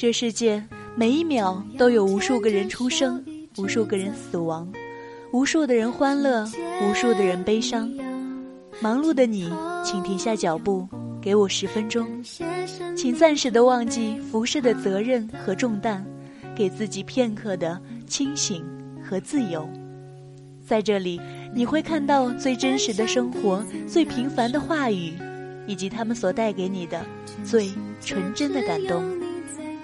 这世界每一秒都有无数个人出生，无数个人死亡，无数的人欢乐，无数的人悲伤。忙碌的你，请停下脚步，给我十分钟，请暂时的忘记浮世的责任和重担，给自己片刻的清醒和自由。在这里，你会看到最真实的生活，最平凡的话语，以及他们所带给你的最纯真的感动。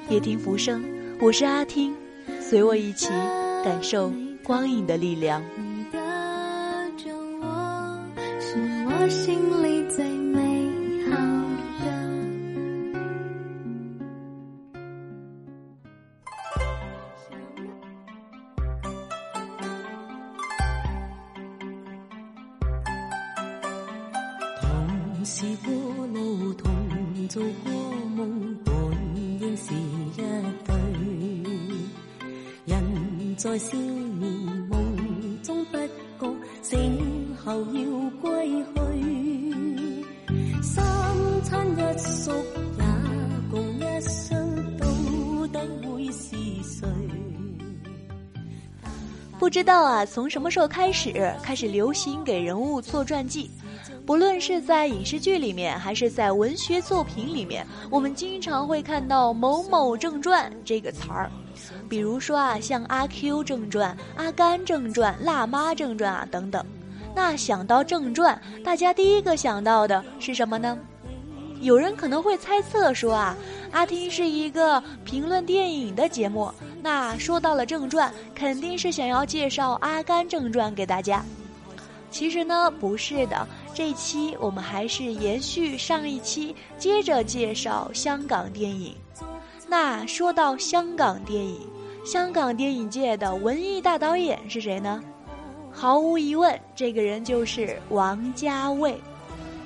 夜听浮生，我是阿听，随我一起感受光影的力量。你的着我，是我心里最美好的。同是过路，同做过梦，不觉，醒后要归去。三餐一宿也共一双，到底会是谁？不知道啊，从什么时候开始开始流行给人物做传记？不论是在影视剧里面，还是在文学作品里面，我们经常会看到“某某正传”这个词儿。比如说啊，像《阿 Q 正传》《阿甘正传》《辣妈正传》啊等等。那想到正传，大家第一个想到的是什么呢？有人可能会猜测说啊，阿听是一个评论电影的节目，那说到了正传，肯定是想要介绍《阿甘正传》给大家。其实呢，不是的，这期我们还是延续上一期，接着介绍香港电影。那说到香港电影，香港电影界的文艺大导演是谁呢？毫无疑问，这个人就是王家卫。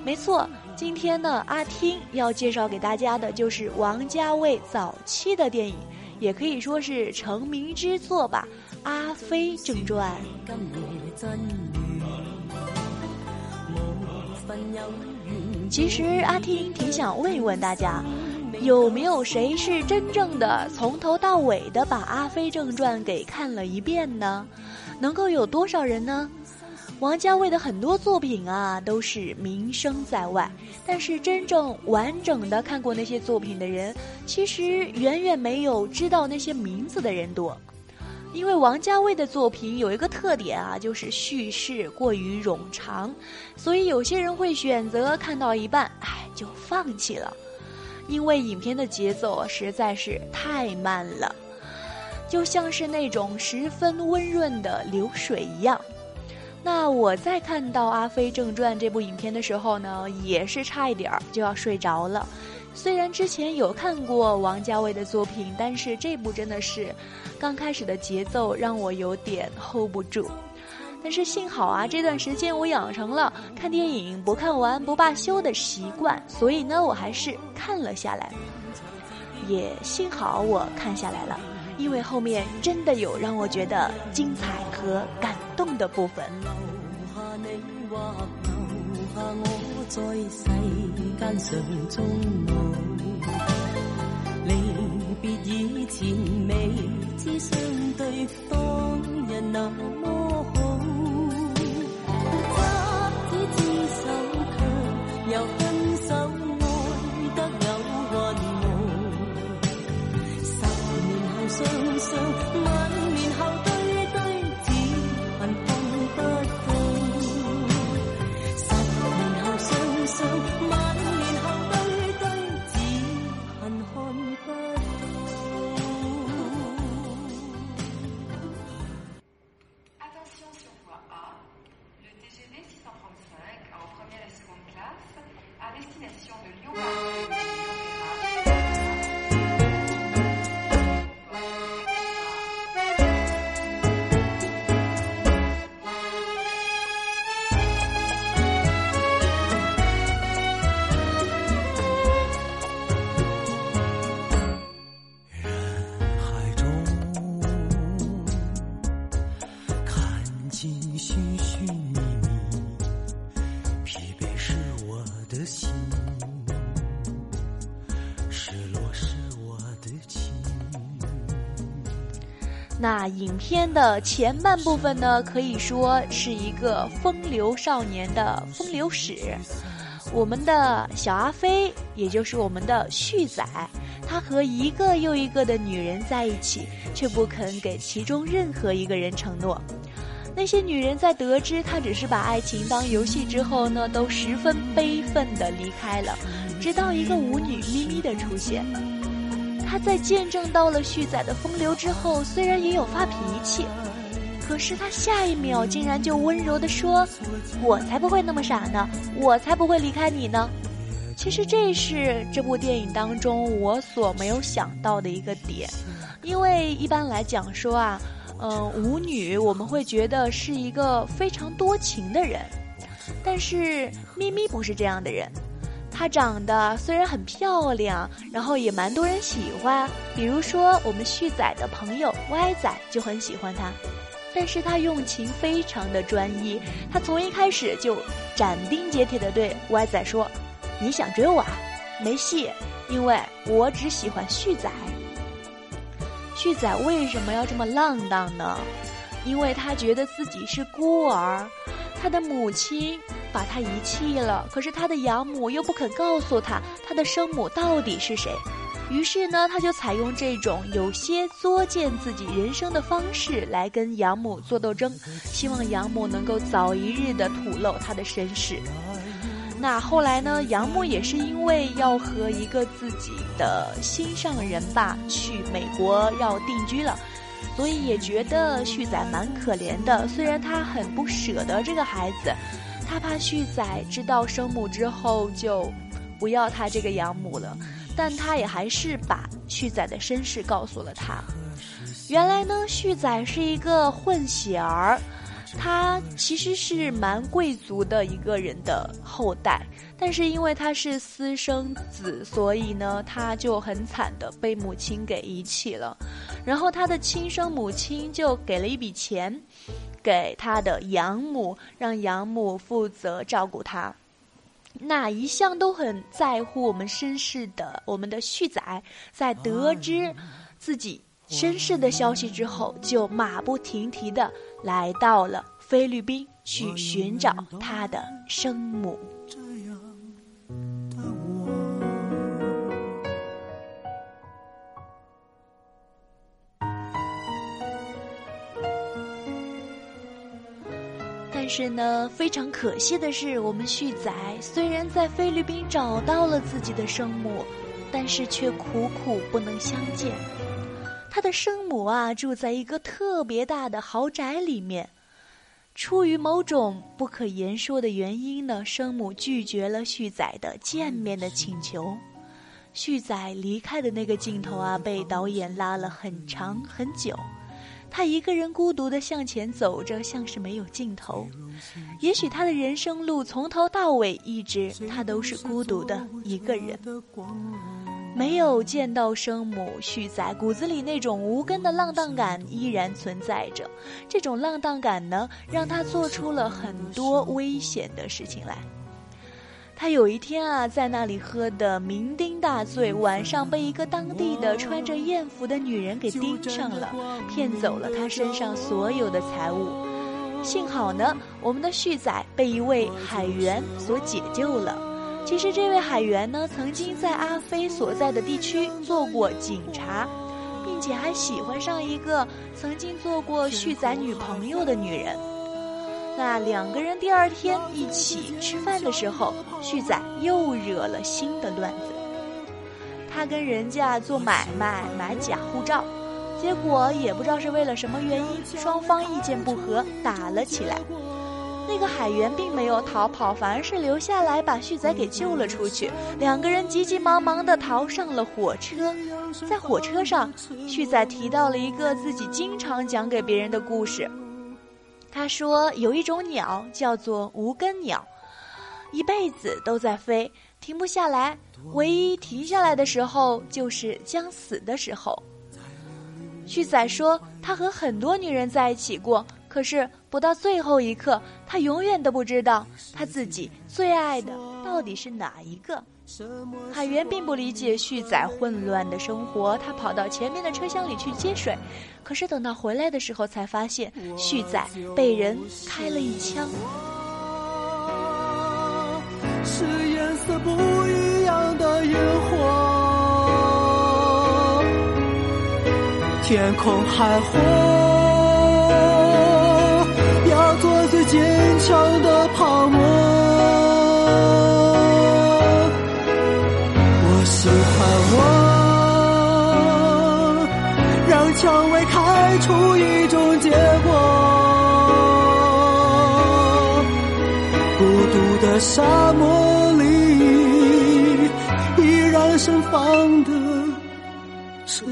没错，今天呢，阿听要介绍给大家的就是王家卫早期的电影，也可以说是成名之作吧，《阿飞正传》。其实阿听挺想问一问大家，有没有谁是真正的从头到尾的把《阿飞正传》给看了一遍呢？能够有多少人呢？王家卫的很多作品啊，都是名声在外，但是真正完整的看过那些作品的人，其实远远没有知道那些名字的人多。因为王家卫的作品有一个特点啊，就是叙事过于冗长，所以有些人会选择看到一半，哎，就放弃了。因为影片的节奏实在是太慢了，就像是那种十分温润的流水一样。那我在看到《阿飞正传》这部影片的时候呢，也是差一点儿就要睡着了。虽然之前有看过王家卫的作品，但是这部真的是刚开始的节奏让我有点 hold 不住。但是幸好啊，这段时间我养成了看电影不看完不罢休的习惯，所以呢，我还是看了下来。也幸好我看下来了，因为后面真的有让我觉得精彩和感动的部分。那影片的前半部分呢，可以说是一个风流少年的风流史。我们的小阿飞，也就是我们的旭仔，他和一个又一个的女人在一起，却不肯给其中任何一个人承诺。那些女人在得知他只是把爱情当游戏之后呢，都十分悲愤地离开了。直到一个舞女咪咪的出现。他在见证到了旭仔的风流之后，虽然也有发脾气，可是他下一秒竟然就温柔地说：“我才不会那么傻呢，我才不会离开你呢。”其实这是这部电影当中我所没有想到的一个点，因为一般来讲说啊，嗯，舞女我们会觉得是一个非常多情的人，但是咪咪不是这样的人。她长得虽然很漂亮，然后也蛮多人喜欢，比如说我们旭仔的朋友歪仔就很喜欢她，但是她用情非常的专一，她从一开始就斩钉截铁的对歪仔说：“你想追我啊？没戏，因为我只喜欢旭仔。”旭仔为什么要这么浪荡呢？因为他觉得自己是孤儿，他的母亲。把他遗弃了，可是他的养母又不肯告诉他他的生母到底是谁，于是呢，他就采用这种有些作践自己人生的方式来跟养母做斗争，希望养母能够早一日的吐露他的身世。那后来呢，养母也是因为要和一个自己的心上人吧去美国要定居了，所以也觉得旭仔蛮可怜的，虽然他很不舍得这个孩子。他怕旭仔知道生母之后就不要他这个养母了，但他也还是把旭仔的身世告诉了他。原来呢，旭仔是一个混血儿，他其实是蛮贵族的一个人的后代，但是因为他是私生子，所以呢，他就很惨的被母亲给遗弃了。然后他的亲生母亲就给了一笔钱。给他的养母，让养母负责照顾他。那一向都很在乎我们身世的我们的旭仔，在得知自己身世的消息之后，就马不停蹄的来到了菲律宾去寻找他的生母。是呢，非常可惜的是，我们旭仔虽然在菲律宾找到了自己的生母，但是却苦苦不能相见。他的生母啊，住在一个特别大的豪宅里面。出于某种不可言说的原因呢，生母拒绝了旭仔的见面的请求。旭仔离开的那个镜头啊，被导演拉了很长很久。他一个人孤独地向前走着，像是没有尽头。也许他的人生路从头到尾一直他都是孤独的一个人，没有见到生母旭仔，骨子里那种无根的浪荡感依然存在着。这种浪荡感呢，让他做出了很多危险的事情来。他有一天啊，在那里喝得酩酊大醉，晚上被一个当地的穿着艳服的女人给盯上了，骗走了他身上所有的财物。幸好呢，我们的旭仔被一位海员所解救了。其实这位海员呢，曾经在阿飞所在的地区做过警察，并且还喜欢上一个曾经做过旭仔女朋友的女人。那两个人第二天一起吃饭的时候，旭仔又惹了新的乱子。他跟人家做买卖买假护照，结果也不知道是为了什么原因，双方意见不合，打了起来。那个海员并没有逃跑，反而是留下来把旭仔给救了出去。两个人急急忙忙地逃上了火车，在火车上，旭仔提到了一个自己经常讲给别人的故事。他说：“有一种鸟叫做无根鸟，一辈子都在飞，停不下来。唯一停下来的时候，就是将死的时候。”旭仔说：“他和很多女人在一起过，可是不到最后一刻，他永远都不知道他自己最爱的到底是哪一个。”海源并不理解旭仔混乱的生活，他跑到前面的车厢里去接水，可是等到回来的时候，才发现旭仔被人开了一枪。是颜色不一样的烟火，天空海阔，沙漠里，依然盛放的赤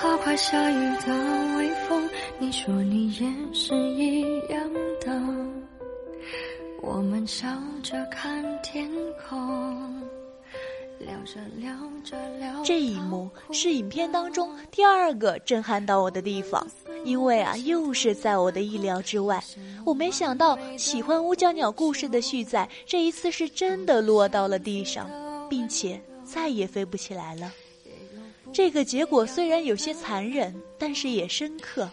怕快下雨的微风，你说你也是一样的。我们笑着看天空，聊着聊着聊。这一幕是影片当中第二个震撼到我的地方，因为啊，又是在我的意料之外。我没想到喜欢乌江鸟故事的旭仔，这一次是真的落到了地上，并且再也飞不起来了。这个结果虽然有些残忍，但是也深刻。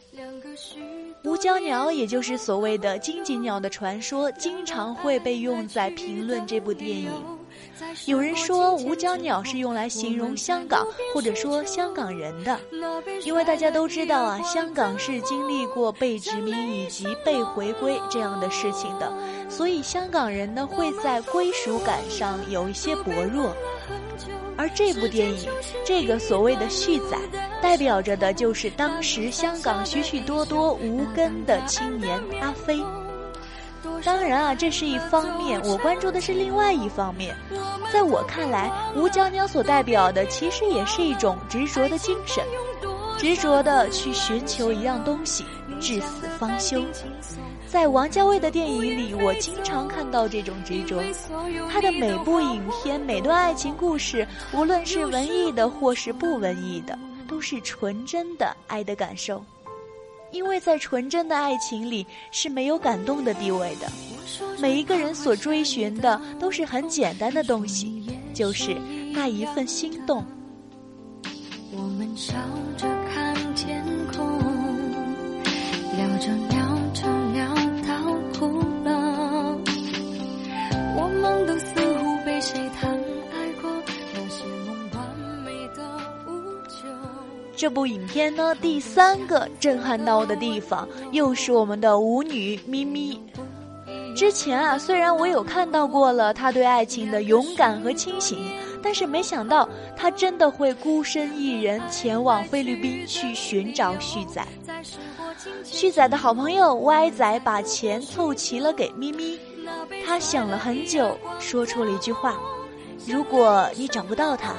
无胶鸟，也就是所谓的金锦鸟的传说，经常会被用在评论这部电影。有人说无胶鸟是用来形容香港，或者说香港人的，因为大家都知道啊，香港是经历过被殖民以及被回归这样的事情的，所以香港人呢会在归属感上有一些薄弱。而这部电影，这个所谓的续载，代表着的就是当时香港许许多多无根的青年阿飞。当然啊，这是一方面，我关注的是另外一方面。在我看来，吴娇娇所代表的其实也是一种执着的精神，执着的去寻求一样东西，至死方休。在王家卫的电影里，我经常看到这种执着。他的每部影片、每段爱情故事，无论是文艺的或是不文艺的，都是纯真的爱的感受。因为在纯真的爱情里是没有感动的地位的。每一个人所追寻的都是很简单的东西，就是那一份心动。我们笑着看天空，聊着聊这部影片呢，第三个震撼到我的地方，又是我们的舞女咪咪。之前啊，虽然我有看到过了她对爱情的勇敢和清醒，但是没想到她真的会孤身一人前往菲律宾去寻找旭仔。旭仔的好朋友歪仔把钱凑齐了给咪咪，他想了很久，说出了一句话：“如果你找不到他，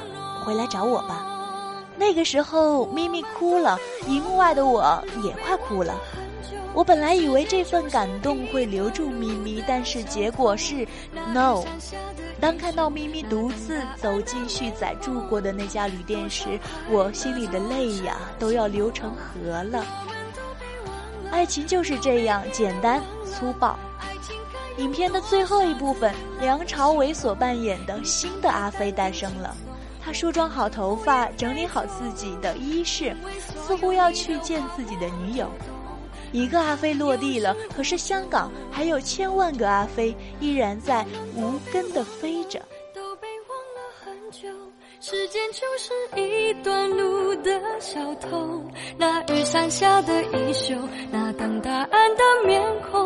回来找我吧。”那个时候，咪咪哭了，荧幕外的我也快哭了。我本来以为这份感动会留住咪咪，但是结果是 no。当看到咪咪独自走进旭仔住过的那家旅店时，我心里的泪呀都要流成河了。爱情就是这样简单粗暴。影片的最后一部分，梁朝伟所扮演的新的阿飞诞生了。他梳妆好头发，整理好自己的衣饰，似乎要去见自己的女友。一个阿飞落地了，可是香港还有千万个阿飞依然在无根的飞着。都被忘了很久，时间就是一段路的小偷。那雨伞下的衣袖，那等答案的面孔，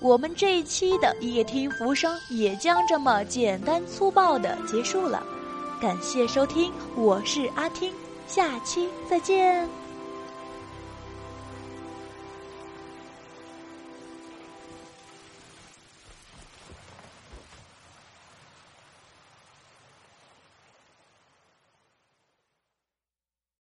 我们这一期的夜听浮生也将这么简单粗暴的结束了。感谢收听，我是阿听，下期再见。